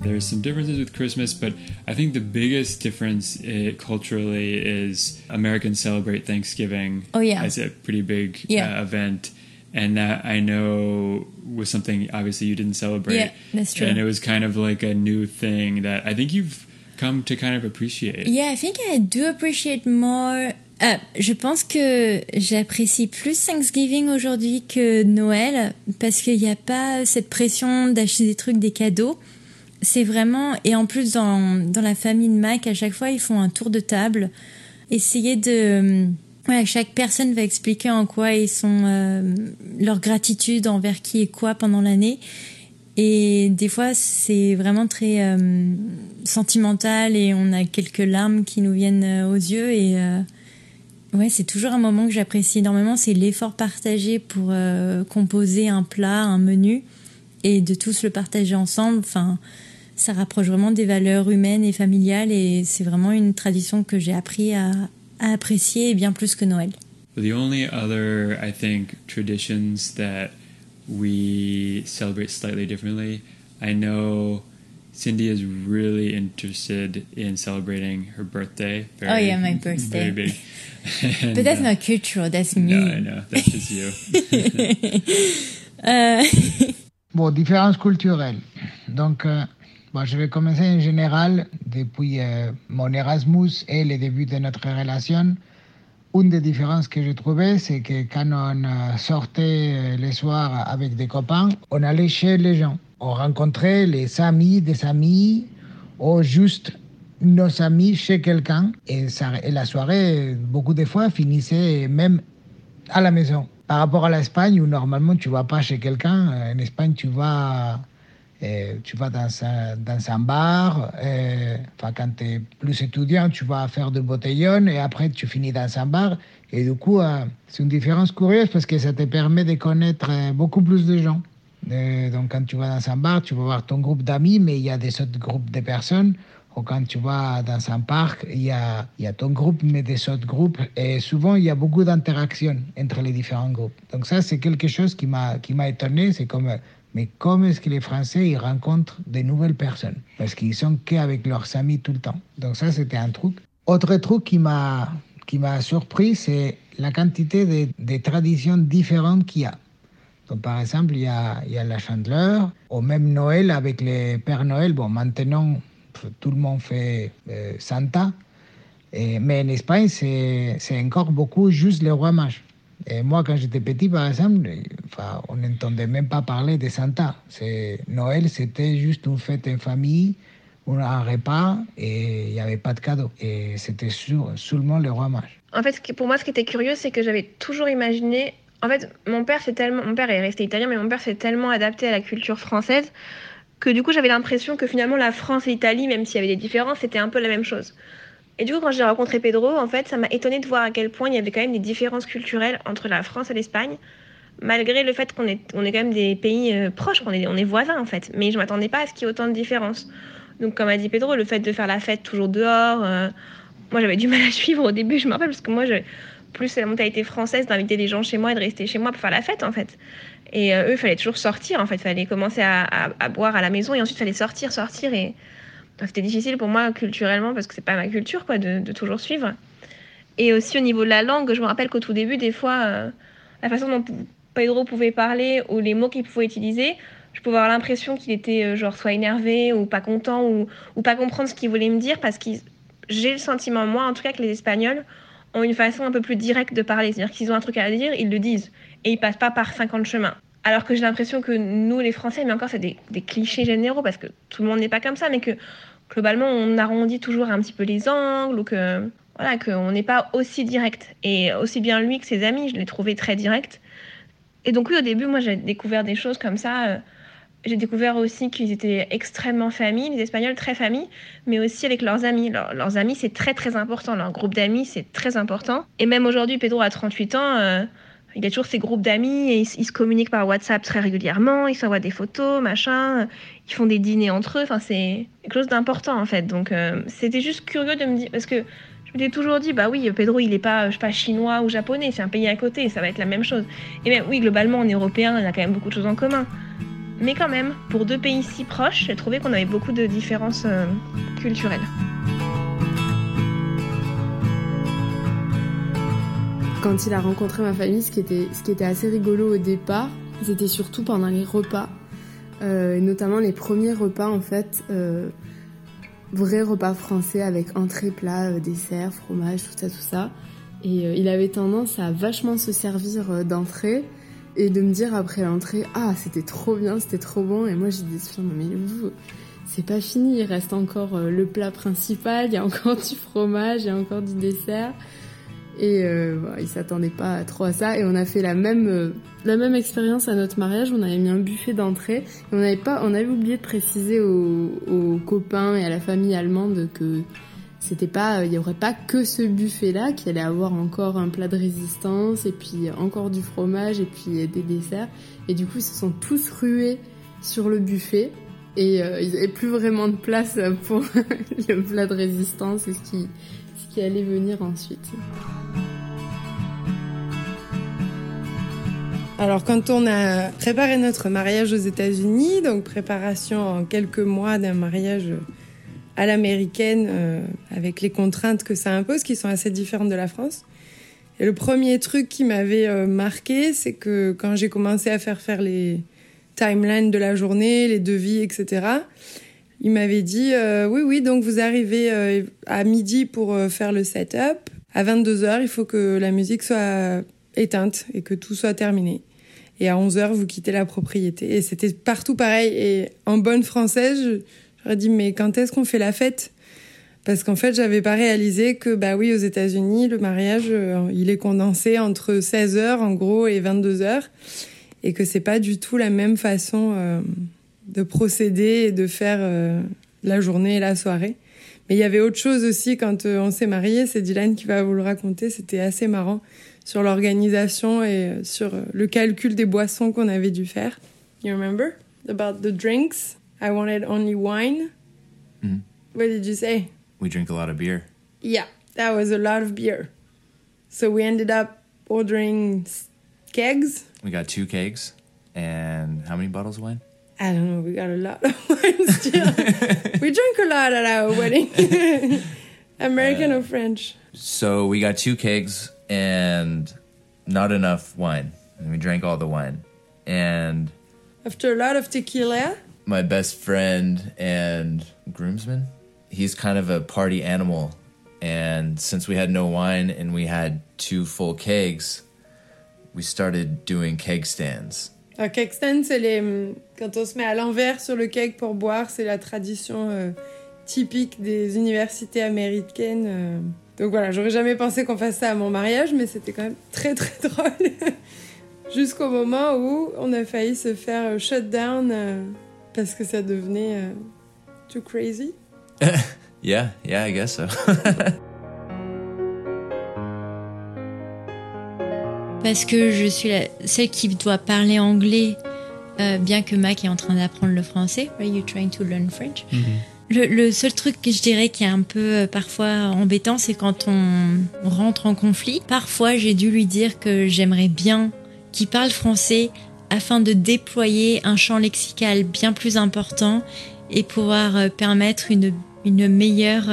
There's some differences with Christmas, but I think the biggest difference it, uh, culturally is Americans celebrate Thanksgiving oh, yeah. as a pretty big yeah. uh, event. And that I know was something obviously you didn't celebrate. Yeah, that's true. And it was kind of like a new thing that I think you've come to kind of appreciate. Yeah, I think I do appreciate more Uh, je pense que j'apprécie plus Thanksgiving aujourd'hui que Noël parce qu'il n'y a pas cette pression d'acheter des trucs, des cadeaux. C'est vraiment et en plus dans, dans la famille de Mac à chaque fois ils font un tour de table essayer de ouais, chaque personne va expliquer en quoi ils sont euh, leur gratitude envers qui et quoi pendant l'année. Et des fois c'est vraiment très euh, sentimental et on a quelques larmes qui nous viennent euh, aux yeux et ouais c'est toujours un moment que j'apprécie énormément c'est l'effort partagé pour composer un plat un menu et de tous le partager ensemble enfin ça rapproche vraiment des valeurs humaines et familiales et c'est vraiment une tradition que j'ai appris à, à apprécier bien plus que Noël. The only other, I think, traditions that we celebrate slightly differently, I know Cindy is really interested in celebrating her birthday. Very, oh yeah, my birthday. Very big. but that's uh, not cultural. That's me. No, know. That's just you. uh, bon, différences culturelles. Donc, euh, je vais commencer en général depuis euh, mon Erasmus et le début de notre relation. Une des différences que j'ai trouvées, c'est que quand on euh, sortait les soirs avec des copains, on allait chez les gens. On rencontrait les amis des amis ou juste nos amis chez quelqu'un. Et, et la soirée, beaucoup de fois, finissait même à la maison. Par rapport à l'Espagne, où normalement tu vas pas chez quelqu'un, en Espagne tu vas eh, tu vas dans un, dans un bar, enfin, quand tu es plus étudiant, tu vas faire de botellon et après tu finis dans un bar. Et du coup, euh, c'est une différence curieuse parce que ça te permet de connaître euh, beaucoup plus de gens. Donc, quand tu vas dans un bar, tu vas voir ton groupe d'amis, mais il y a des autres groupes de personnes. Ou quand tu vas dans un parc, il y a, ton groupe, mais des autres groupes. Et souvent, il y a beaucoup d'interactions entre les différents groupes. Donc ça, c'est quelque chose qui m'a étonné. C'est comme mais comment est-ce que les Français ils rencontrent de nouvelles personnes? Parce qu'ils sont qu'avec leurs amis tout le temps. Donc ça, c'était un truc. Autre truc qui m'a qui m'a surpris, c'est la quantité de, de traditions différentes qu'il y a. Donc, par exemple, il y a, il y a la chandeleur, au même Noël avec les Pères Noël. Bon, maintenant, tout le monde fait euh, Santa, et, mais en Espagne, c'est encore beaucoup juste les rois mages. Et moi, quand j'étais petit, par exemple, on n'entendait même pas parler de Santa. Noël, c'était juste une fête en famille, un repas, et il n'y avait pas de cadeaux. Et c'était seulement le roi mage. En fait, pour moi, ce qui était curieux, c'est que j'avais toujours imaginé. En fait, mon père, c'est tellement. Mon père est resté italien, mais mon père s'est tellement adapté à la culture française que du coup, j'avais l'impression que finalement, la France et l'Italie, même s'il y avait des différences, c'était un peu la même chose. Et du coup, quand j'ai rencontré Pedro, en fait, ça m'a étonné de voir à quel point il y avait quand même des différences culturelles entre la France et l'Espagne, malgré le fait qu'on est, on quand même des pays euh, proches, qu'on est, on est voisins en fait. Mais je m'attendais pas à ce qu'il y ait autant de différences. Donc, comme a dit Pedro, le fait de faire la fête toujours dehors, euh, moi j'avais du mal à suivre au début, je me rappelle, parce que moi, je, plus la mentalité française d'inviter des gens chez moi et de rester chez moi pour faire la fête en fait. Et euh, eux, il fallait toujours sortir en fait, il fallait commencer à, boire à la maison et ensuite il fallait sortir, sortir et c'était difficile pour moi culturellement parce que c'est pas ma culture quoi de, toujours suivre. Et aussi au niveau de la langue, je me rappelle qu'au tout début, des fois, euh, la façon dont Pedro pouvait parler ou les mots qu'il pouvait utiliser, je pouvais avoir l'impression qu'il était euh, genre soit énervé ou pas content ou, ou pas comprendre ce qu'il voulait me dire parce que j'ai le sentiment, moi en tout cas, que les Espagnols ont une façon un peu plus directe de parler. C'est-à-dire qu'ils ont un truc à dire, ils le disent et ils passent pas par 50 chemins. Alors que j'ai l'impression que nous, les Français, mais encore, c'est des, clichés généraux parce que tout le monde n'est pas comme ça, mais que globalement, on arrondit toujours un petit peu les angles ou que voilà, qu'on n'est pas aussi direct. Et aussi bien lui que ses amis, je l'ai trouvé très direct. Et donc oui, au début, moi, j'ai découvert des choses comme ça. Euh, j'ai découvert aussi qu'ils étaient extrêmement familles, les Espagnols très familles, mais aussi avec leurs amis. leurs amis, c'est très très important. Leur groupe d'amis, c'est très important. Et même aujourd'hui, Pedro a 38 ans. Euh, il a toujours ses groupes d'amis et ils, se communiquent par WhatsApp très régulièrement. Ils s'envoient des photos, machin. Ils font des dîners entre eux. Enfin, c'est quelque chose d'important en fait. Donc, euh, c'était juste curieux de me dire parce que je m'étais toujours dit, bah oui, Pedro, il n'est pas, je sais pas, chinois ou japonais, c'est un pays à côté, ça va être la même chose. Et même, oui, globalement, on est européen, on a quand même beaucoup de choses en commun. Mais quand même, pour deux pays si proches, j'ai trouvé qu'on avait beaucoup de différences euh, culturelles. Quand il a rencontré ma famille, ce qui était, assez rigolo au départ, c'était surtout pendant les repas, euh, notamment les premiers repas en fait. Euh, vrai repas français avec entrée, plat, euh, dessert, fromage, tout ça, tout ça. Et il avait tendance à vachement se servir d'entrée et de me dire après l'entrée Ah, c'était trop bien, c'était trop bon. Et moi, j'ai dit mais c'est pas fini, il reste encore le plat principal, il y a encore du fromage, il y a encore du dessert. Et euh, bah, il s'attendait pas trop à ça. Et on a fait la même, euh, la même expérience à notre mariage. On avait mis un buffet d'entrée. On avait pas, on avait oublié de préciser aux, aux, copains et à la famille allemande que c'était pas, il y aurait pas que ce buffet-là, qu'il allait avoir encore un plat de résistance et puis encore du fromage et puis des desserts. Et du coup, ils se sont tous rués sur le buffet. Et euh, ils n'avaient plus vraiment de place pour le plat de résistance et ce qui, qui allait venir ensuite. Alors quand on a préparé notre mariage aux États-Unis, donc préparation en quelques mois d'un mariage à l'américaine euh, avec les contraintes que ça impose, qui sont assez différentes de la France. Et le premier truc qui m'avait euh, marqué, c'est que quand j'ai commencé à faire faire les timelines de la journée, les devis, etc., il m'avait dit euh, oui, oui, donc vous arrivez à midi pour faire le setup. À 22 heures, il faut que la musique soit éteinte et que tout soit terminé. Et à 11h, vous quittez la propriété. Et c'était partout pareil. Et en bonne française, j'aurais dit, mais quand est-ce qu'on fait la fête? Parce qu'en fait, j'avais pas réalisé que, bah oui, aux États-Unis, le mariage, euh, il est condensé entre 16h, en gros, et 22h. Et que c'est pas du tout la même façon euh, de procéder et de faire euh, la journée et la soirée. Mais il y avait autre chose aussi quand on s'est mariés, c'est Dylan qui va vous le raconter, c'était assez marrant sur l'organisation et euh, sur euh, le calcul des boissons qu'on avait dû faire. You remember? About the drinks? I wanted only wine. Mm. What did you say? We drink a lot of beer. Yeah, that was a lot of beer. So we ended up ordering kegs. We got two kegs. And how many bottles of wine? I don't know. We got a lot of wine still. we drank a lot at our wedding. American uh, or French? So we got two kegs and not enough wine. And we drank all the wine. And after a lot of tequila, my best friend and groomsman, he's kind of a party animal. And since we had no wine and we had two full kegs, we started doing keg stands. Un keg stand, c'est les quand on se met à l'envers sur le keg pour boire, c'est la tradition euh, typique des universités américaines. Euh. Donc voilà, j'aurais jamais pensé qu'on fasse ça à mon mariage, mais c'était quand même très très drôle. Jusqu'au moment où on a failli se faire euh, shut down parce que ça devenait too crazy. yeah, yeah, I guess so. parce que je suis la, celle qui doit parler anglais, euh, bien que Mac est en train d'apprendre le français. Are you trying to learn French? Mm -hmm. Le, seul truc que je dirais qui est un peu euh, parfois embêtant, c'est quand on rentre en conflit. Parfois, j'ai dû lui dire que j'aimerais bien qu'il parle français afin de déployer un champ lexical bien plus important et pouvoir euh, permettre une, une meilleure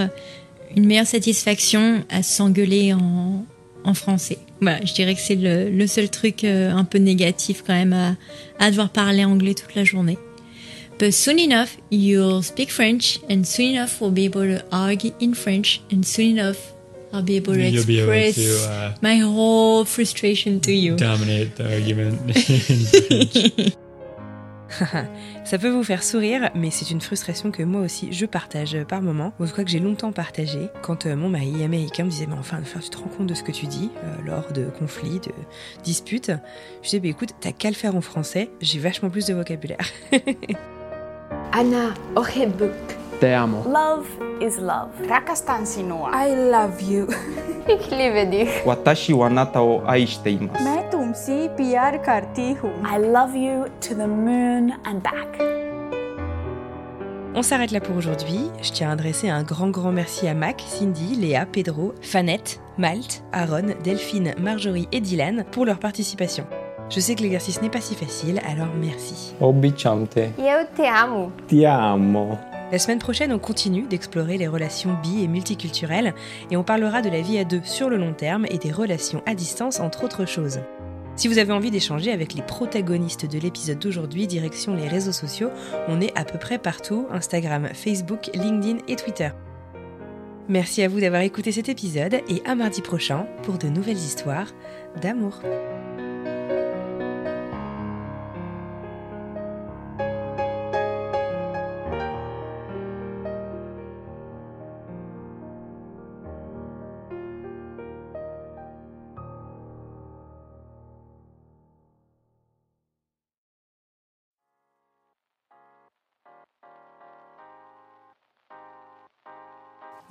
une meilleure satisfaction à s'engueuler en, en français. Voilà, je dirais que c'est le, le, seul truc euh, un peu négatif quand même à, à devoir parler anglais toute la journée. But soon enough, you'll speak French, and soon enough, we'll be able to argue in French, and soon enough, I'll be able to You'll be able express to, uh, my whole frustration to you. Dominate the argument in French. Ça peut vous faire sourire, mais c'est une frustration que moi aussi je partage par moment, ou en tout cas que j'ai longtemps partagé, quand euh, mon mari américain me disait Mais enfin, tu te rends compte de ce que tu dis euh, lors de conflits, de disputes. Je disais Écoute, t'as qu'à le faire en français, j'ai vachement plus de vocabulaire. Anna Te amo. Love is love. Rakastan sinua. I love you. Ich liebe dich. Watashi wa anata o aishite imasu. मैं तुमसे प्यार करती हूँ. I love you to the moon and back. On s'arrête là pour aujourd'hui. Je tiens à adresser un grand grand merci à Mac, Cindy, Léa, Pedro, Fanette, Malte, Aaron, Delphine, Marjorie et Dylan pour leur participation. Je sais que l'exercice n'est pas si facile, alors merci. Obicham te. Eu te amo. Ti amo. La semaine prochaine, on continue d'explorer les relations bi et multiculturelles et on parlera de la vie à deux sur le long terme et des relations à distance entre autres choses. Si vous avez envie d'échanger avec les protagonistes de l'épisode d'aujourd'hui, direction les réseaux sociaux, on est à peu près partout, Instagram, Facebook, LinkedIn et Twitter. Merci à vous d'avoir écouté cet épisode et à mardi prochain pour de nouvelles histoires d'amour.